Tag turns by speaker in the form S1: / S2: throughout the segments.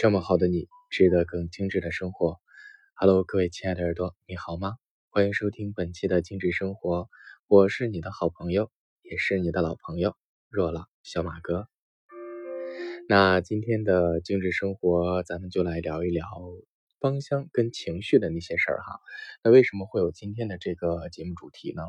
S1: 这么好的你，值得更精致的生活。Hello，各位亲爱的耳朵，你好吗？欢迎收听本期的精致生活，我是你的好朋友，也是你的老朋友若老小马哥。那今天的精致生活，咱们就来聊一聊芳香跟情绪的那些事儿哈。那为什么会有今天的这个节目主题呢？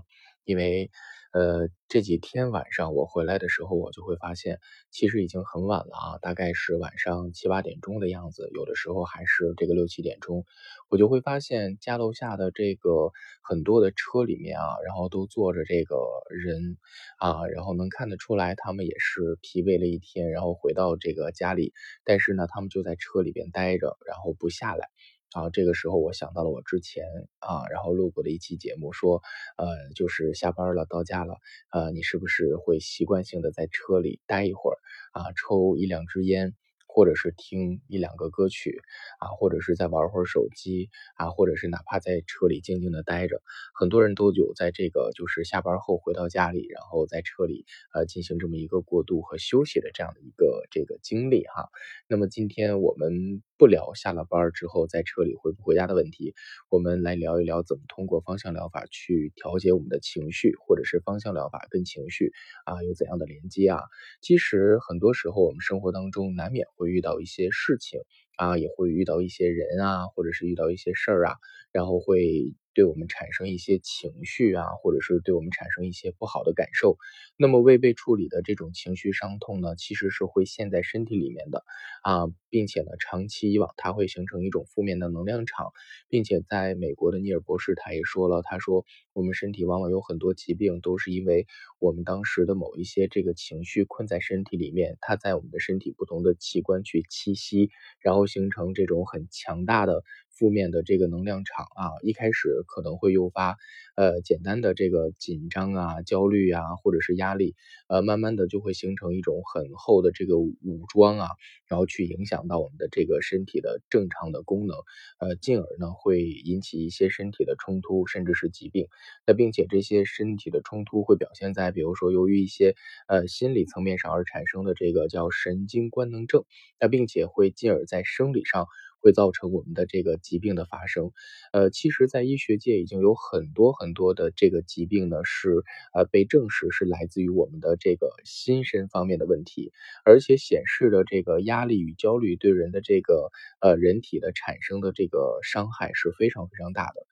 S1: 因为，呃，这几天晚上我回来的时候，我就会发现，其实已经很晚了啊，大概是晚上七八点钟的样子，有的时候还是这个六七点钟，我就会发现家楼下的这个很多的车里面啊，然后都坐着这个人啊，然后能看得出来，他们也是疲惫了一天，然后回到这个家里，但是呢，他们就在车里边待着，然后不下来。啊，这个时候我想到了我之前啊，然后录过的一期节目，说，呃，就是下班了到家了，呃，你是不是会习惯性的在车里待一会儿啊，抽一两支烟？或者是听一两个歌曲啊，或者是再玩会儿手机啊，或者是哪怕在车里静静的待着，很多人都有在这个就是下班后回到家里，然后在车里呃进行这么一个过渡和休息的这样的一个这个经历哈。那么今天我们不聊下了班之后在车里回不回家的问题，我们来聊一聊怎么通过芳香疗法去调节我们的情绪，或者是芳香疗法跟情绪啊有怎样的连接啊？其实很多时候我们生活当中难免。会遇到一些事情啊，也会遇到一些人啊，或者是遇到一些事儿啊，然后会。对我们产生一些情绪啊，或者是对我们产生一些不好的感受，那么未被处理的这种情绪伤痛呢，其实是会陷在身体里面的啊，并且呢，长期以往它会形成一种负面的能量场，并且在美国的尼尔博士他也说了，他说我们身体往往有很多疾病都是因为我们当时的某一些这个情绪困在身体里面，它在我们的身体不同的器官去栖息，然后形成这种很强大的。负面的这个能量场啊，一开始可能会诱发呃简单的这个紧张啊、焦虑啊，或者是压力，呃，慢慢的就会形成一种很厚的这个武装啊，然后去影响到我们的这个身体的正常的功能，呃，进而呢会引起一些身体的冲突，甚至是疾病。那并且这些身体的冲突会表现在，比如说由于一些呃心理层面上而产生的这个叫神经官能症，那并且会进而在生理上。会造成我们的这个疾病的发生，呃，其实，在医学界已经有很多很多的这个疾病呢，是呃被证实是来自于我们的这个心身方面的问题，而且显示的这个压力与焦虑对人的这个呃人体的产生的这个伤害是非常非常大的。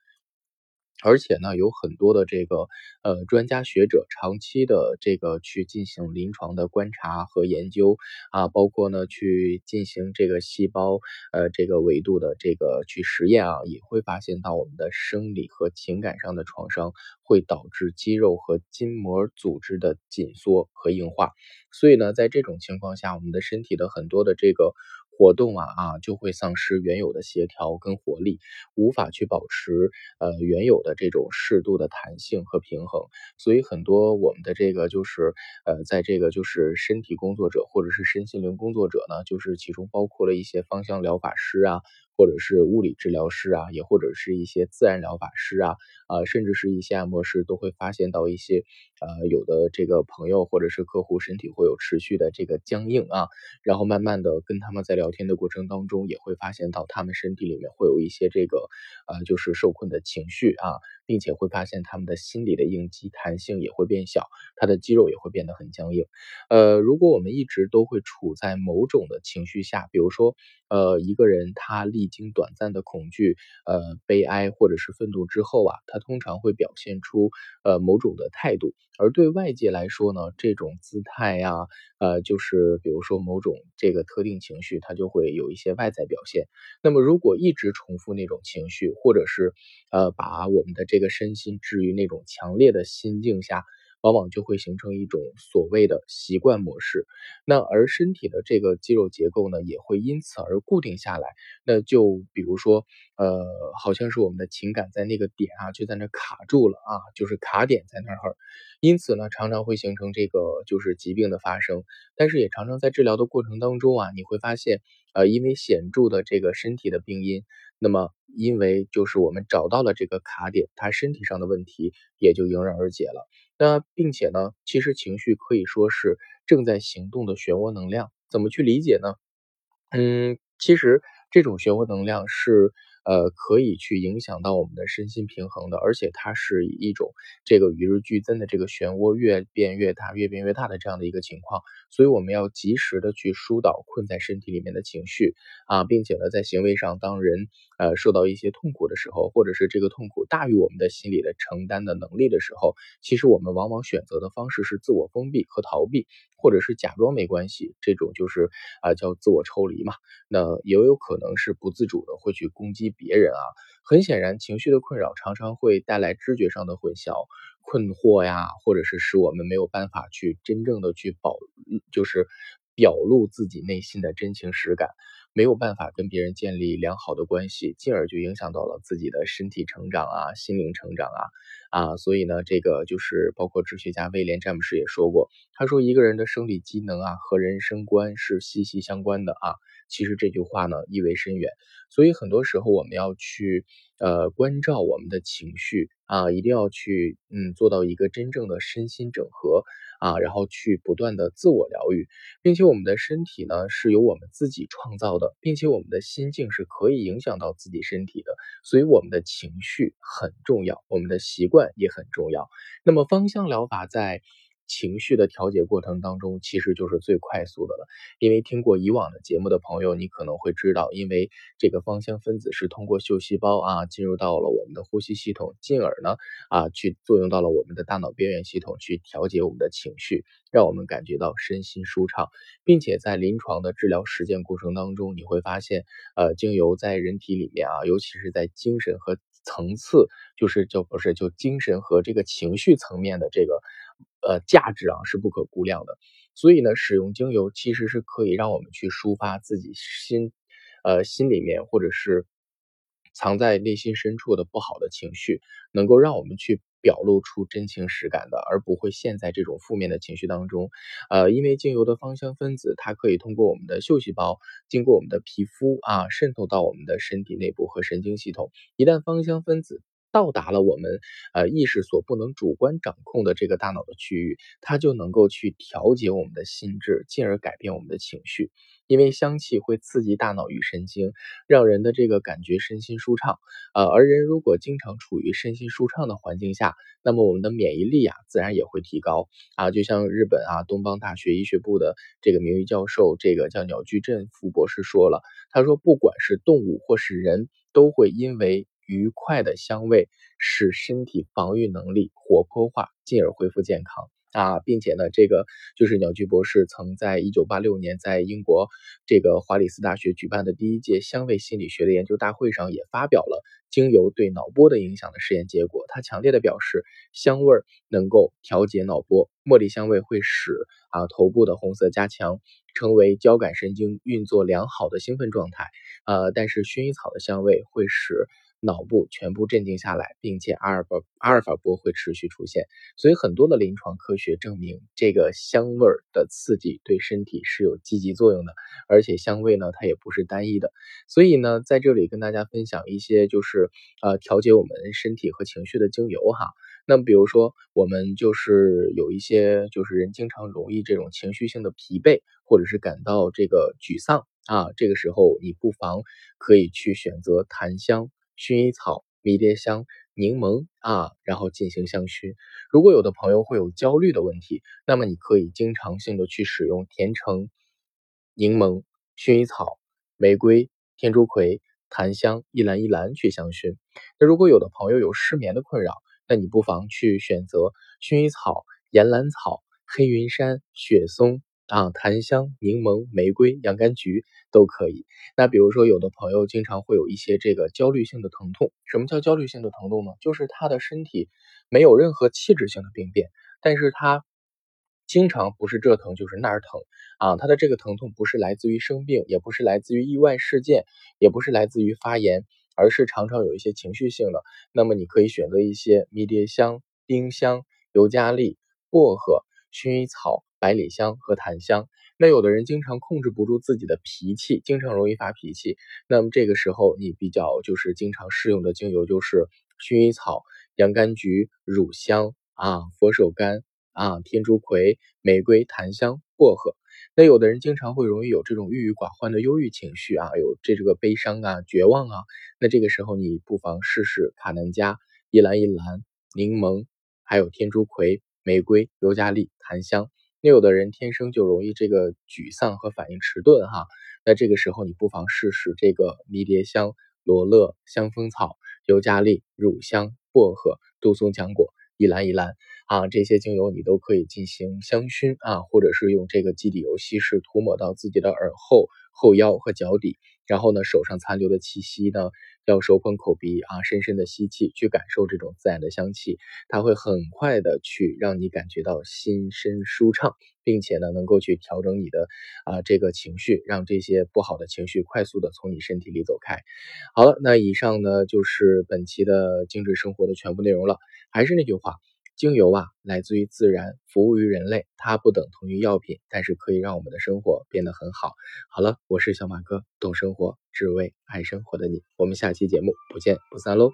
S1: 而且呢，有很多的这个呃专家学者长期的这个去进行临床的观察和研究啊，包括呢去进行这个细胞呃这个维度的这个去实验啊，也会发现到我们的生理和情感上的创伤会导致肌肉和筋膜组织的紧缩和硬化。所以呢，在这种情况下，我们的身体的很多的这个。活动啊啊就会丧失原有的协调跟活力，无法去保持呃原有的这种适度的弹性和平衡，所以很多我们的这个就是呃在这个就是身体工作者或者是身心灵工作者呢，就是其中包括了一些芳香疗法师啊。或者是物理治疗师啊，也或者是一些自然疗法师啊，啊，甚至是一些按摩师，都会发现到一些，呃，有的这个朋友或者是客户身体会有持续的这个僵硬啊，然后慢慢的跟他们在聊天的过程当中，也会发现到他们身体里面会有一些这个，呃，就是受困的情绪啊，并且会发现他们的心理的应激弹性也会变小，他的肌肉也会变得很僵硬。呃，如果我们一直都会处在某种的情绪下，比如说。呃，一个人他历经短暂的恐惧、呃悲哀或者是愤怒之后啊，他通常会表现出呃某种的态度，而对外界来说呢，这种姿态呀，呃，就是比如说某种这个特定情绪，它就会有一些外在表现。那么如果一直重复那种情绪，或者是呃把我们的这个身心置于那种强烈的心境下。往往就会形成一种所谓的习惯模式，那而身体的这个肌肉结构呢，也会因此而固定下来。那就比如说，呃，好像是我们的情感在那个点啊，就在那卡住了啊，就是卡点在那儿，因此呢，常常会形成这个就是疾病的发生。但是也常常在治疗的过程当中啊，你会发现，呃，因为显著的这个身体的病因，那么因为就是我们找到了这个卡点，他身体上的问题也就迎刃而解了。那并且呢，其实情绪可以说是正在行动的漩涡能量，怎么去理解呢？嗯，其实这种漩涡能量是。呃，可以去影响到我们的身心平衡的，而且它是以一种这个与日俱增的这个漩涡越变越大、越变越大的这样的一个情况，所以我们要及时的去疏导困在身体里面的情绪啊，并且呢，在行为上，当人呃受到一些痛苦的时候，或者是这个痛苦大于我们的心理的承担的能力的时候，其实我们往往选择的方式是自我封闭和逃避，或者是假装没关系，这种就是啊叫自我抽离嘛。那也有可能是不自主的会去攻击。别人啊，很显然，情绪的困扰常常会带来知觉上的混淆、困惑呀，或者是使我们没有办法去真正的去保，就是表露自己内心的真情实感，没有办法跟别人建立良好的关系，进而就影响到了自己的身体成长啊、心灵成长啊啊，所以呢，这个就是包括哲学家威廉詹姆斯也说过，他说一个人的生理机能啊和人生观是息息相关的啊。其实这句话呢意味深远，所以很多时候我们要去呃关照我们的情绪啊，一定要去嗯做到一个真正的身心整合啊，然后去不断的自我疗愈，并且我们的身体呢是由我们自己创造的，并且我们的心境是可以影响到自己身体的，所以我们的情绪很重要，我们的习惯也很重要。那么芳香疗法在。情绪的调节过程当中，其实就是最快速的了。因为听过以往的节目的朋友，你可能会知道，因为这个芳香分子是通过嗅细胞啊，进入到了我们的呼吸系统，进而呢啊，去作用到了我们的大脑边缘系统，去调节我们的情绪，让我们感觉到身心舒畅，并且在临床的治疗实践过程当中，你会发现，呃，精油在人体里面啊，尤其是在精神和层次，就是就不是就精神和这个情绪层面的这个。呃，价值啊是不可估量的，所以呢，使用精油其实是可以让我们去抒发自己心，呃，心里面或者是藏在内心深处的不好的情绪，能够让我们去表露出真情实感的，而不会陷在这种负面的情绪当中。呃，因为精油的芳香分子，它可以通过我们的嗅细胞，经过我们的皮肤啊，渗透到我们的身体内部和神经系统。一旦芳香分子，到达了我们呃意识所不能主观掌控的这个大脑的区域，它就能够去调节我们的心智，进而改变我们的情绪。因为香气会刺激大脑与神经，让人的这个感觉身心舒畅。呃，而人如果经常处于身心舒畅的环境下，那么我们的免疫力啊自然也会提高啊。就像日本啊东邦大学医学部的这个名誉教授，这个叫鸟居镇副博士说了，他说不管是动物或是人都会因为愉快的香味使身体防御能力活泼化，进而恢复健康啊，并且呢，这个就是鸟居博士曾在一九八六年在英国这个华里斯大学举办的第一届香味心理学的研究大会上也发表了精油对脑波的影响的实验结果。他强烈的表示，香味能够调节脑波，茉莉香味会使啊头部的红色加强，成为交感神经运作良好的兴奋状态。呃，但是薰衣草的香味会使脑部全部镇静下来，并且阿尔法阿尔法波会持续出现，所以很多的临床科学证明，这个香味儿的刺激对身体是有积极作用的，而且香味呢，它也不是单一的。所以呢，在这里跟大家分享一些就是呃调节我们身体和情绪的精油哈。那么比如说我们就是有一些就是人经常容易这种情绪性的疲惫，或者是感到这个沮丧啊，这个时候你不妨可以去选择檀香。薰衣草、迷迭香、柠檬啊，然后进行香薰。如果有的朋友会有焦虑的问题，那么你可以经常性的去使用甜橙、柠檬、薰衣草、玫瑰、天竺葵、檀香、依兰依兰去香薰。那如果有的朋友有失眠的困扰，那你不妨去选择薰衣草、岩兰草、黑云杉、雪松。啊，檀香、柠檬、玫瑰、洋甘菊都可以。那比如说，有的朋友经常会有一些这个焦虑性的疼痛。什么叫焦虑性的疼痛呢？就是他的身体没有任何器质性的病变，但是他经常不是这疼就是那儿疼啊。他的这个疼痛不是来自于生病，也不是来自于意外事件，也不是来自于发炎，而是常常有一些情绪性的。那么你可以选择一些迷迭香、丁香、尤加利、薄荷、薰衣草。百里香和檀香，那有的人经常控制不住自己的脾气，经常容易发脾气。那么这个时候，你比较就是经常适用的精油就是薰衣草、洋甘菊、乳香啊、佛手柑啊、天竺葵、玫瑰、檀香、薄荷。那有的人经常会容易有这种郁郁寡欢的忧郁情绪啊，有这这个悲伤啊、绝望啊。那这个时候你不妨试试卡南加、依兰依兰、柠檬，还有天竺葵、玫瑰、尤加利、檀香。那有的人天生就容易这个沮丧和反应迟钝哈，那这个时候你不妨试试这个迷迭香、罗勒、香风草、尤加利、乳香、薄荷、杜松浆果。一篮一篮啊，这些精油你都可以进行香薰啊，或者是用这个基底油稀释涂抹到自己的耳后、后腰和脚底，然后呢，手上残留的气息呢，要手捧口鼻啊，深深的吸气，去感受这种自然的香气，它会很快的去让你感觉到心身舒畅，并且呢，能够去调整你的啊这个情绪，让这些不好的情绪快速的从你身体里走开。好了，那以上呢就是本期的精致生活的全部内容了。还是那句话，精油啊，来自于自然，服务于人类，它不等同于药品，但是可以让我们的生活变得很好。好了，我是小马哥，懂生活，只为爱生活的你，我们下期节目不见不散喽。